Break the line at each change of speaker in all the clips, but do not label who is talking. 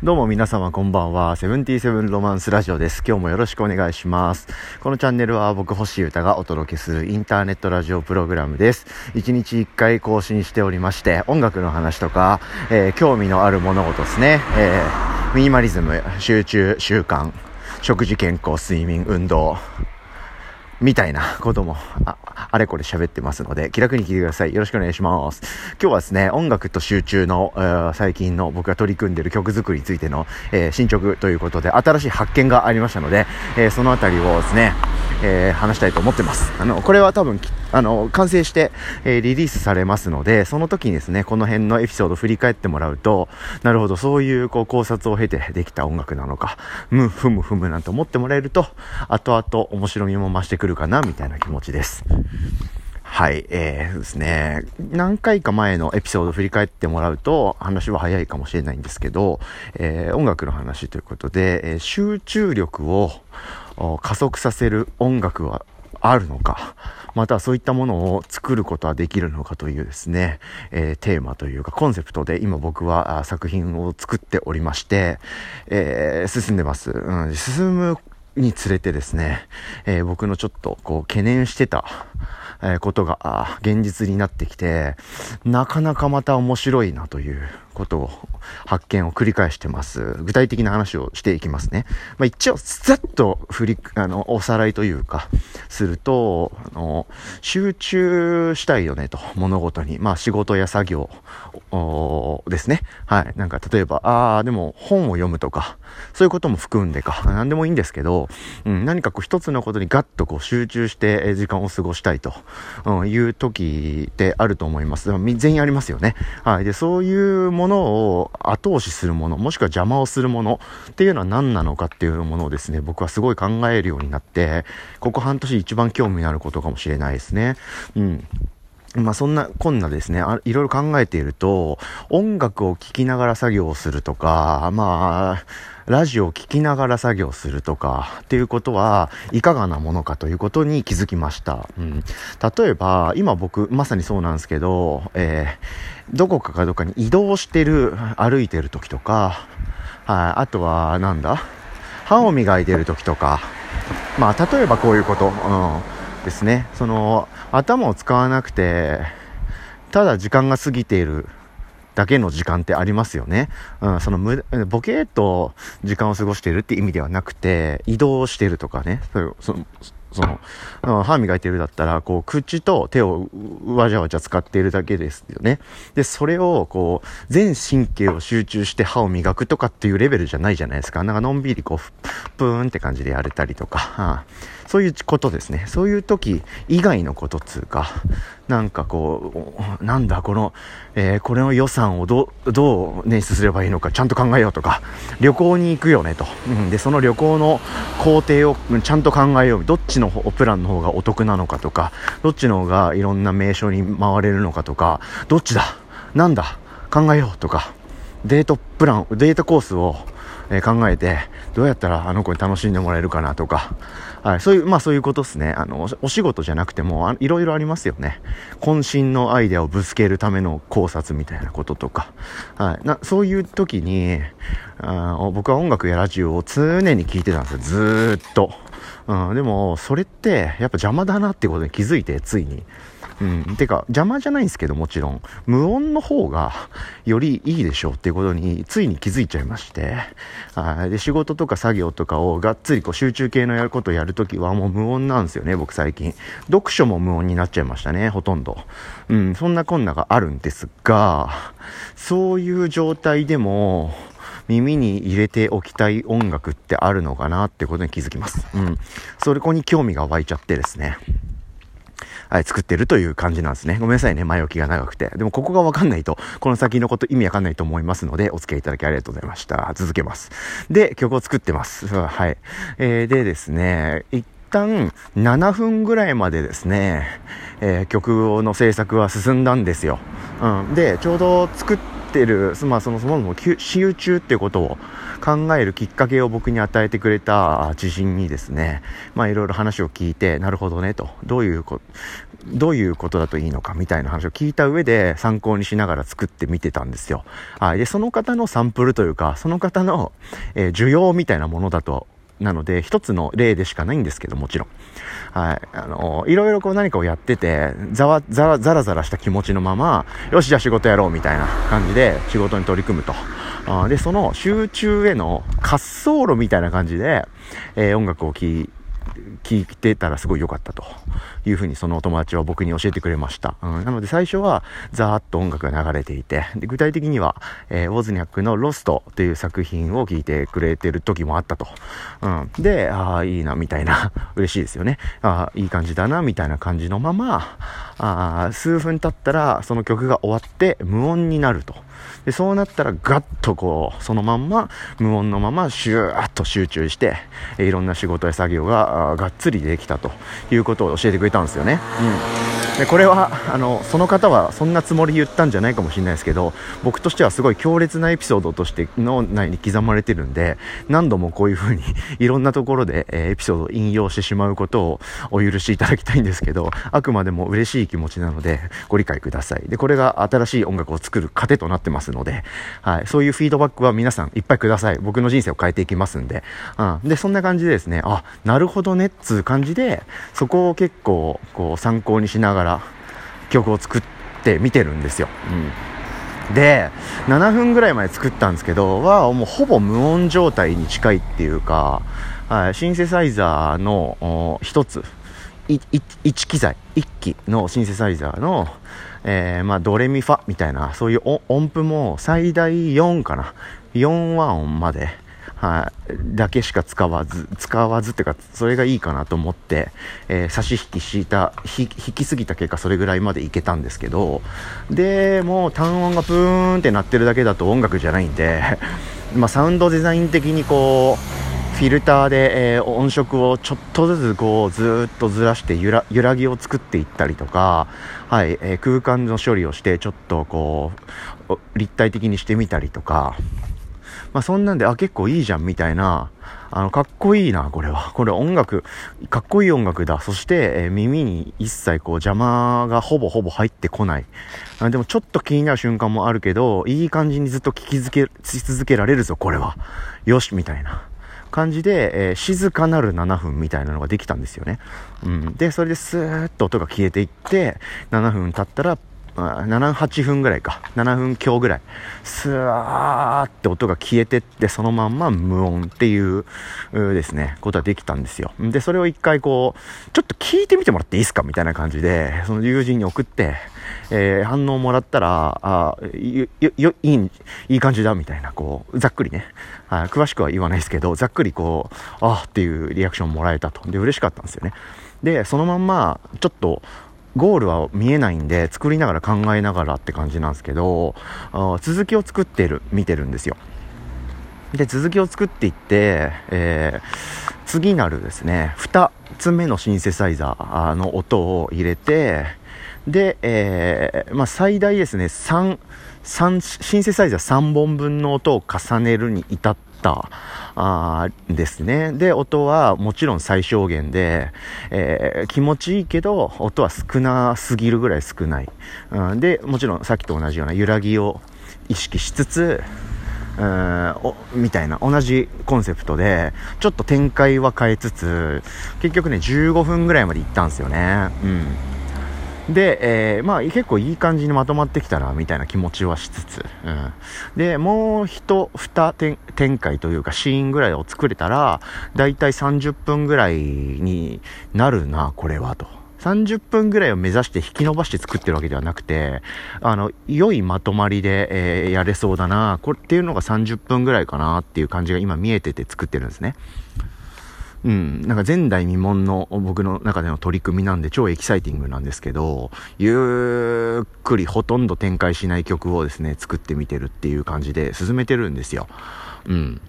どうも皆様こんばんは。セブンティーセブンロマンスラジオです。今日もよろしくお願いします。このチャンネルは僕星歌がお届けするインターネットラジオプログラムです。1日1回更新しておりまして、音楽の話とか、えー、興味のある物事ですね。えー、ミニマリズム、集中、習慣、食事、健康、睡眠、運動、みたいなことも、あ、あれこれ喋ってますので、気楽に聞いてください。よろしくお願いします。今日はですね、音楽と集中の、えー、最近の僕が取り組んでる曲作りについての、えー、進捗ということで、新しい発見がありましたので、えー、そのあたりをですね、え話したいと思ってます。あの、これは多分、あの、完成して、えリリースされますので、その時にですね、この辺のエピソードを振り返ってもらうと、なるほど、そういう、こう、考察を経てできた音楽なのか、む、ふむふむなんて思ってもらえると、後々面白みも増してくるかな、みたいな気持ちです。はい、えー、ですね、何回か前のエピソードを振り返ってもらうと、話は早いかもしれないんですけど、えー、音楽の話ということで、えー、集中力を加速させる音楽はあるのか、またそういったものを作ることはできるのかというですね、えー、テーマというかコンセプトで今僕は作品を作っておりまして、えー、進んでます。うん、進むにつれてですね、えー、僕のちょっとこう懸念してた、えことが現実になってきて、なかなかまた面白いなということを、発見を繰り返してます。具体的な話をしていきますね。まあ、一応、ざっと振り、あの、おさらいというか、すると、あの、集中したいよねと、物事に。まあ、仕事や作業ですね。はい。なんか、例えば、ああ、でも本を読むとか、そういうことも含んでか、何でもいいんですけど、うん、何かこう一つのことにガッとこう集中して時間を過ごしたいと、うん、いう時ってあると思います。全員ありますよね。はい。で、そういうものものを後押しするもの、もしくは邪魔をするものっていうのは何なのかっていうものをですね、僕はすごい考えるようになって、ここ半年一番興味のあることかもしれないですね。うん。まあそんなこんなですねあ、いろいろ考えていると、音楽を聴きながら作業をするとか、まあ、ラジオを聴きながら作業するとかっていうことはいかがなものかということに気づきました。うん、例えば、今僕まさにそうなんですけど、えー、どこかかどっかに移動してる、歩いてる時とか、はい、あとはなんだ歯を磨いてる時とか、まあ例えばこういうこと、うん、ですね。その、頭を使わなくて、ただ時間が過ぎているだけの時間ってありますよね。うん、その、ボケーっと時間を過ごしているって意味ではなくて、移動してるとかね、そそその、歯磨いてるだったら、こう、口と手をわじゃわじゃ使っているだけですよね。で、それを、こう、全神経を集中して歯を磨くとかっていうレベルじゃないじゃないですか。なんかのんびりこう、プーンって感じでやれたりとか、はあ、そういうことですね。そういう時以外のことつうか、なんかこう、なんだ、この、えー、これの予算をどどう捻出すればいいのかちゃんと考えようとか、旅行に行くよねと。うん、で、その旅行の工程をちゃんと考えよう。どっちのプランの方がお得なのかとか、どっちの方がいろんな名所に回れるのかとか、どっちだなんだ考えようとか、デートプラン、デートコースをえ考えて、どうやったらあの子に楽しんでもらえるかなとか、はい、そういう、まあそういうことですね。あの、お仕事じゃなくても、いろいろありますよね。渾身のアイデアをぶつけるための考察みたいなこととか、はい、なそういう時にあ、僕は音楽やラジオを常に聞いてたんですよ。ずっと。うん、でも、それって、やっぱ邪魔だなってことに気づいて、ついに。うん。てか、邪魔じゃないんですけど、もちろん。無音の方が、よりいいでしょうっていうことに、ついに気づいちゃいまして。はい。で、仕事とか作業とかをがっつりこう集中系のやることをやるときはもう無音なんですよね、僕最近。読書も無音になっちゃいましたね、ほとんど。うん、そんなこんながあるんですが、そういう状態でも、耳に入れておきたい音楽ってあるのかなってことに気づきます。うん。それこに興味が湧いちゃってですね。はい、作ってるという感じなんですね。ごめんなさいね、前置きが長くて。でもここがわかんないと、この先のこと意味わかんないと思いますので、お付き合いいただきありがとうございました。続けます。で、曲を作ってます。はい。えー、でですね、一旦7分ぐらいまでですね、えー、曲の制作は進んだんですよ。うん。で、ちょうど作って、ってる、まあ、そのそもそも集中っていうことを考えるきっかけを僕に与えてくれた知人にですね、まあ、いろいろ話を聞いて、なるほどねと、どういうこ、どういうことだといいのかみたいな話を聞いた上で参考にしながら作ってみてたんですよ。はい。で、その方のサンプルというか、その方の、えー、需要みたいなものだとなので、一つの例でしかないんですけど、もちろん。はい。あの、いろいろこう何かをやってて、ざわ、ざら、ざらざらした気持ちのまま、よし、じゃあ仕事やろうみたいな感じで仕事に取り組むと。あで、その集中への滑走路みたいな感じで、えー、音楽を聴聞いてたらすごい良かったというふうにそのお友達は僕に教えてくれました。うん、なので最初はザーッと音楽が流れていて、で具体的には、えー、ウォズニャックのロストという作品を聴いてくれてる時もあったと。うん、で、ああ、いいな、みたいな、嬉しいですよね。ああ、いい感じだな、みたいな感じのまま、あ数分経ったらその曲が終わって無音になると。で、そうなったらガッとこう、そのまんま、無音のままシューッと集中して、いろんな仕事や作業ががっつりできたということを教えてくれたんですよね。うん。で、これは、あの、その方はそんなつもり言ったんじゃないかもしれないですけど、僕としてはすごい強烈なエピソードとして脳内に刻まれてるんで、何度もこういう風に いろんなところで、えエピソードを引用してしまうことをお許しいただきたいんですけど、あくまでも嬉しい気持ちなので、ご理解ください。で、これが新しい音楽を作る糧となってますので、はい、そういうフィードバックは皆さんいっぱいください。僕の人生を変えていきますんで。うん。で、そんな感じでですね、あ、なるほどねっつう感じで、そこを結構、こう、参考にしながら曲を作ってみてるんですよ。うん。で、7分ぐらいまで作ったんですけど、は、もうほぼ無音状態に近いっていうか、はい、シンセサイザーの一つ、1機材、1機のシンセサイザーの、えー、まあ、ドレミファみたいな、そういう音符も最大4かな。4和音まで、はい、だけしか使わず、使わずっていうか、それがいいかなと思って、えー、差し引きした、引きすぎた結果、それぐらいまでいけたんですけど、で、もう単音がプーンって鳴ってるだけだと音楽じゃないんで、まあ、サウンドデザイン的にこう、フィルターで、えー、音色をちょっとずつこうずっとずらして揺ら揺らぎを作っていったりとか、はいえー、空間の処理をしてちょっとこう立体的にしてみたりとか、まあ、そんなんであ結構いいじゃんみたいなあのかっこいいなこれは。これ音楽かっこいい音楽だ。そして、えー、耳に一切こう邪魔がほぼほぼ入ってこない。あでもちょっと気になる瞬間もあるけどいい感じにずっと聞き続け続けられるぞこれは。よしみたいな。感じで、えー、静かなる7分みたいなのができたんですよね。うん。で、それでスーッと音が消えていって、7分経ったら、7、8分ぐらいか。7分強ぐらい。スワーって音が消えてって、そのまんま無音っていうですね、ことができたんですよ。で、それを一回こう、ちょっと聞いてみてもらっていいですかみたいな感じで、その友人に送って、えー、反応もらったら、あよ、よ、いい、いい感じだ、みたいな、こう、ざっくりね、詳しくは言わないですけど、ざっくりこう、あっていうリアクションもらえたと。で、嬉しかったんですよね。で、そのまんま、ちょっと、ゴールは見えないんで、作りながら考えながらって感じなんですけど、あ続きを作ってる、見てるんですよ。で、続きを作っていって、えー、次なるですね、2つ目のシンセサイザーの音を入れて、で、えー、まあ、最大ですね、3、3、シンセサイザー3本分の音を重ねるに至っった、あですね。で、音はもちろん最小限で、えー、気持ちいいけど、音は少なすぎるぐらい少ない。うん、で、もちろんさっきと同じような揺らぎを意識しつつ、うん、おみたいな同じコンセプトでちょっと展開は変えつつ結局ね15分ぐらいまで行ったんですよねうんで、えー、まあ結構いい感じにまとまってきたな、みたいな気持ちはしつつ、うん。で、もう一、二展開というかシーンぐらいを作れたら、だいたい30分ぐらいになるな、これは、と。30分ぐらいを目指して引き伸ばして作ってるわけではなくて、あの、良いまとまりで、えー、やれそうだな、これっていうのが30分ぐらいかなっていう感じが今見えてて作ってるんですね。うん、なんか前代未聞の僕の中での取り組みなんで超エキサイティングなんですけど、ゆっくりほとんど展開しない曲をですね、作ってみてるっていう感じで進めてるんですよ。うん。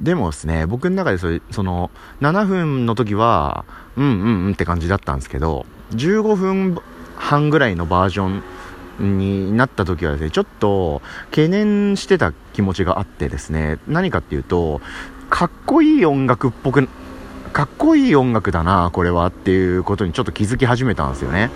でもですね、僕の中でそれ、その、7分の時は、うんうんうんって感じだったんですけど、15分半ぐらいのバージョンになった時はですね、ちょっと懸念してた気持ちがあってですね、何かっていうと、かっこいい音楽っぽく、かっこいい音楽だな、これはっていうことにちょっと気づき始めたんですよね。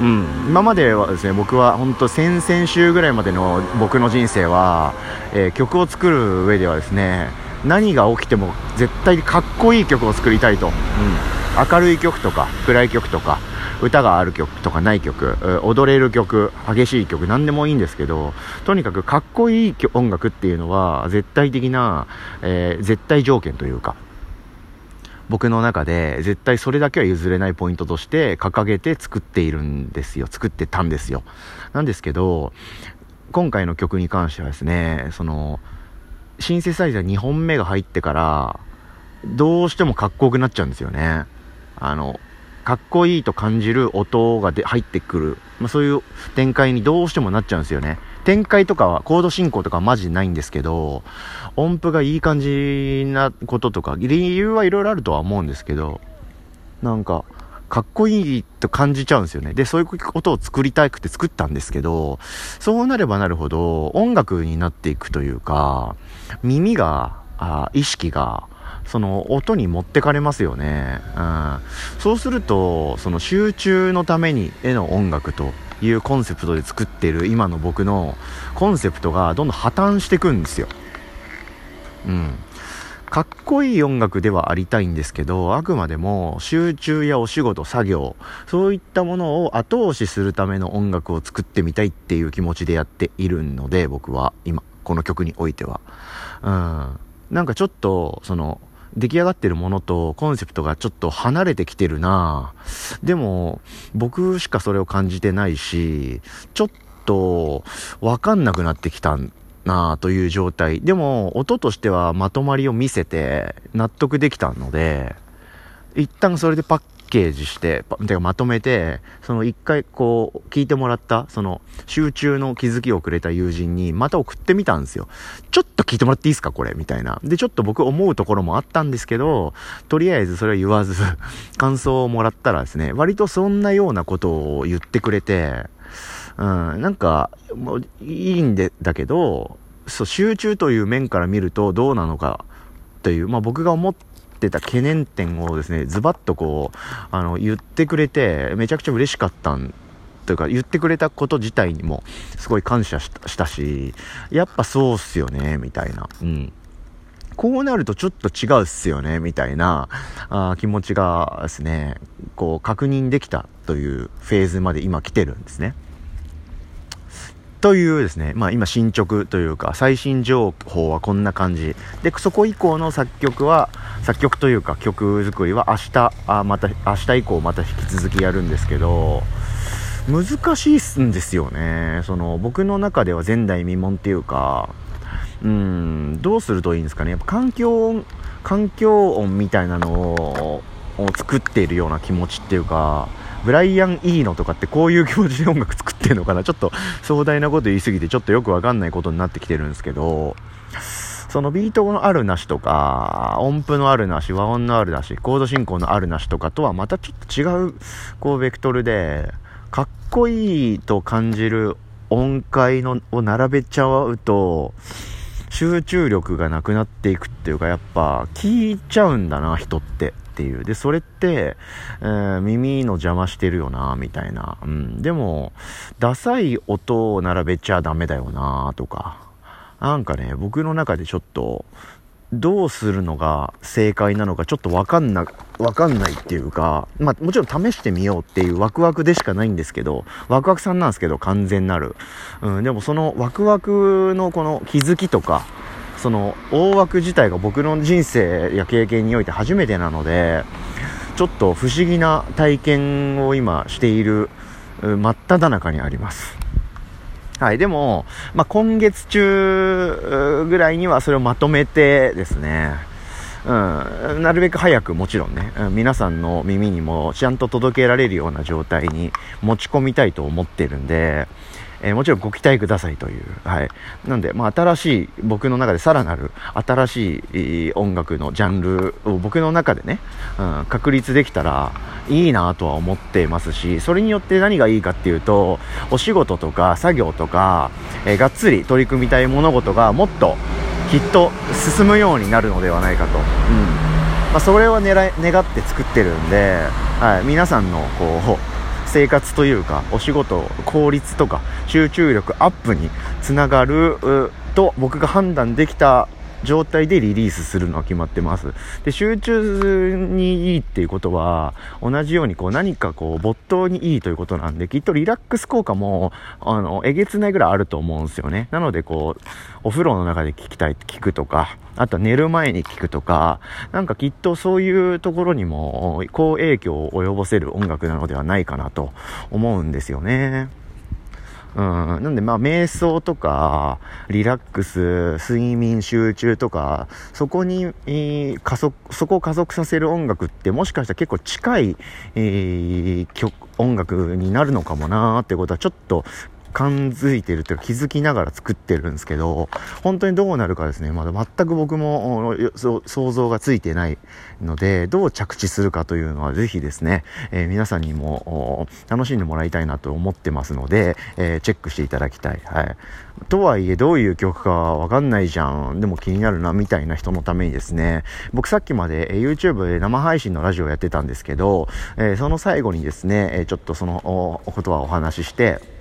うん、今まではですね僕は本当先々週ぐらいまでの僕の人生は、えー、曲を作る上ではですね何が起きても絶対かっこいい曲を作りたいと、うん、明るい曲とか暗い曲とか歌がある曲とかない曲踊れる曲激しい曲何でもいいんですけどとにかくかっこいい音楽っていうのは絶対的な、えー、絶対条件というか僕の中で絶対それだけは譲れないポイントとして掲げて作っているんですよ。作ってたんですよ。なんですけど今回の曲に関してはですねそのシンセサイザー2本目が入ってからどうしてもかっこよくなっちゃうんですよね。あのかっこいいと感じる音がで入ってくる、まあ、そういう展開にどうしてもなっちゃうんですよね。展開とかは、コード進行とかマジないんですけど、音符がいい感じなこととか、理由はいろいろあるとは思うんですけど、なんか、かっこいいと感じちゃうんですよね。で、そういうことを作りたくて作ったんですけど、そうなればなるほど音楽になっていくというか、耳が、あ意識が、その音に持ってかれますよね。うん。そうすると、その集中のために絵の音楽というコンセプトで作っている今の僕のコンセプトがどんどん破綻していくんですよ。うん。かっこいい音楽ではありたいんですけど、あくまでも集中やお仕事、作業、そういったものを後押しするための音楽を作ってみたいっていう気持ちでやっているので、僕は今、この曲においては。うん。なんかちょっと、その、出来上がってるものとコンセプトがちょっと離れてきてるなでも、僕しかそれを感じてないし、ちょっとわかんなくなってきたなという状態。でも、音としてはまとまりを見せて納得できたので、一旦それでパッケージして、てかまとめて、その一回こう、聞いてもらった、その集中の気づきをくれた友人にまた送ってみたんですよ。ちょっと聞いてもらっていいですかこれ？みたいな。で、ちょっと僕思うところもあったんですけど、とりあえずそれは言わず、感想をもらったらですね、割とそんなようなことを言ってくれて、うん、なんか、もういいんで、だけど、そう、集中という面から見るとどうなのかという、まあ僕が思っってた懸念点をですね、ズバッとこう、あの、言ってくれて、めちゃくちゃ嬉しかったんというか、言ってくれたこと自体にも、すごい感謝したし、やっぱそうっすよね、みたいな。うん。こうなるとちょっと違うっすよね、みたいなあ気持ちがですね、こう確認できたというフェーズまで今来てるんですね。というですね、まあ今進捗というか最新情報はこんな感じ。で、そこ以降の作曲は、作曲というか曲作りは明日、あまた、明日以降また引き続きやるんですけど、難しいんですよね。その僕の中では前代未聞っていうか、うん、どうするといいんですかね。やっぱ環境音、環境音みたいなのを作っているような気持ちっていうか、ブライアン・イーノとかってこういう気持ちで音楽作ってんのかな？ちょっと壮大なこと言いすぎてちょっとよくわかんないことになってきてるんですけど、そのビートのあるなしとか、音符のあるなし、和音のあるなし、コード進行のあるなしとかとはまたちょっと違う、こう、ベクトルで、かっこいいと感じる音階のを並べちゃうと、集中力がなくなっていくっていうか、やっぱ、聞いちゃうんだな、人って。っていう。で、それって、えー、耳の邪魔してるよな、みたいな。うん。でも、ダサい音を並べちゃダメだよな、とか。なんかね、僕の中でちょっと、どうするのが正解なのかちょっとわかんな、わかんないっていうか、まあもちろん試してみようっていうワクワクでしかないんですけど、ワクワクさんなんですけど完全なる。うん、でもそのワクワクのこの気づきとか、その大枠自体が僕の人生や経験において初めてなのでちょっと不思議な体験を今している真っ只中にありますはい。でも、まあ、今月中ぐらいにはそれをまとめてですね、うん、なるべく早くもちろんね、うん、皆さんの耳にもちゃんと届けられるような状態に持ち込みたいと思ってるんで、えー、もちろんご期待くださいという。はい。なんで、まあ、新しい、僕の中でさらなる新しい音楽のジャンルを僕の中でね、うん、確立できたらいいなとは思ってますし、それによって何がいいかっていうと、お仕事とか作業とか、えー、がっつり取り組みたい物事がもっときっと進むようになるのではないかと。うん。まあ、それは狙い、願って作ってるんで、はい、皆さんのこう、生活というかお仕事効率とか集中力アップにつながると僕が判断できた状態でリリースするのは決まってます。で、集中にいいっていうことは、同じようにこう何かこう没頭にいいということなんで、きっとリラックス効果も、あの、えげつないぐらいあると思うんですよね。なのでこう、お風呂の中で聞きたい、聞くとか、あとは寝る前に聞くとか、なんかきっとそういうところにも、好影響を及ぼせる音楽なのではないかなと思うんですよね。うん。なんで、まあ、瞑想とか、リラックス、睡眠集中とか、そこに、えー、加速、そこを加速させる音楽って、もしかしたら結構近い、えー、曲、音楽になるのかもなーってことは、ちょっと感づいてるというか気づきながら作ってるんですけど、本当にどうなるかですね、まだ全く僕も想像がついてないので、どう着地するかというのはぜひですね、えー、皆さんにも楽しんでもらいたいなと思ってますので、えー、チェックしていただきたい。はい。とはいえ、どういう曲かわかんないじゃん。でも気になるな、みたいな人のためにですね、僕さっきまで YouTube で生配信のラジオやってたんですけど、えー、その最後にですね、ちょっとそのお言葉をお話しして、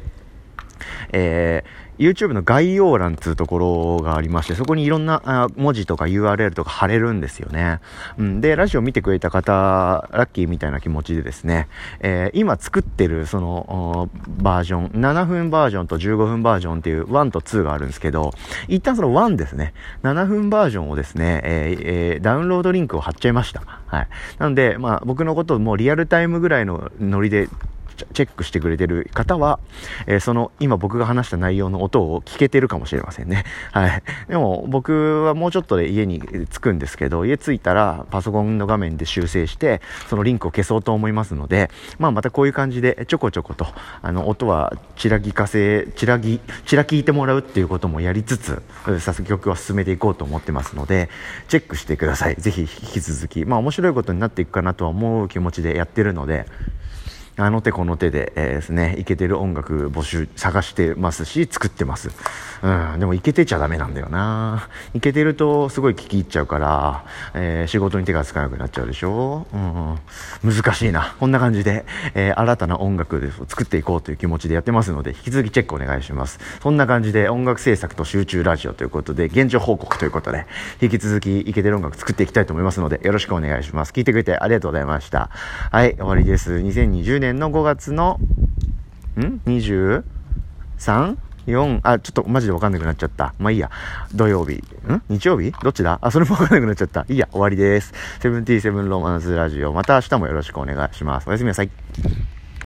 えー、YouTube の概要欄っていうところがありまして、そこにいろんな文字とか URL とか貼れるんですよね。うん、で、ラジオ見てくれた方、ラッキーみたいな気持ちでですね、えー、今作ってるそのバージョン、7分バージョンと15分バージョンっていう1と2があるんですけど、一旦その1ですね、7分バージョンをですね、えーえー、ダウンロードリンクを貼っちゃいました。はい。なので、まあ僕のことをもうリアルタイムぐらいのノリでチェックしてくれてる方は、えー、その今僕が話した内容の音を聞けてるかもしれませんね。はい。でも僕はもうちょっとで家に着くんですけど、家着いたらパソコンの画面で修正して、そのリンクを消そうと思いますので、まあまたこういう感じでちょこちょこと、あの音はちらぎかせ、ちらぎ、ちら聞いてもらうっていうこともやりつつ、作曲は進めていこうと思ってますので、チェックしてください。ぜひ引き続き。まあ面白いことになっていくかなとは思う気持ちでやってるので、あの手この手で、えー、ですね、いけてる音楽募集、探してますし、作ってます。うん、でもいけてちゃダメなんだよな。いけてるとすごい聞き入っちゃうから、えー、仕事に手がつかなくなっちゃうでしょうん、難しいな。こんな感じで、えー、新たな音楽で作っていこうという気持ちでやってますので、引き続きチェックお願いします。そんな感じで音楽制作と集中ラジオということで、現状報告ということで、引き続きいけてる音楽作っていきたいと思いますので、よろしくお願いします。聞いてくれてありがとうございました。はい、終わりです。2020年年の5月の、ん ?23? 4、あ、ちょっとマジでわかんなくなっちゃった。まあいいや。土曜日。ん？日曜日？どっちだ？あ、それもわかんなくなっちゃった。いいや、終わりです。セブンティーセブンロマンスラジオ。また明日もよろしくお願いします。おやすみなさい。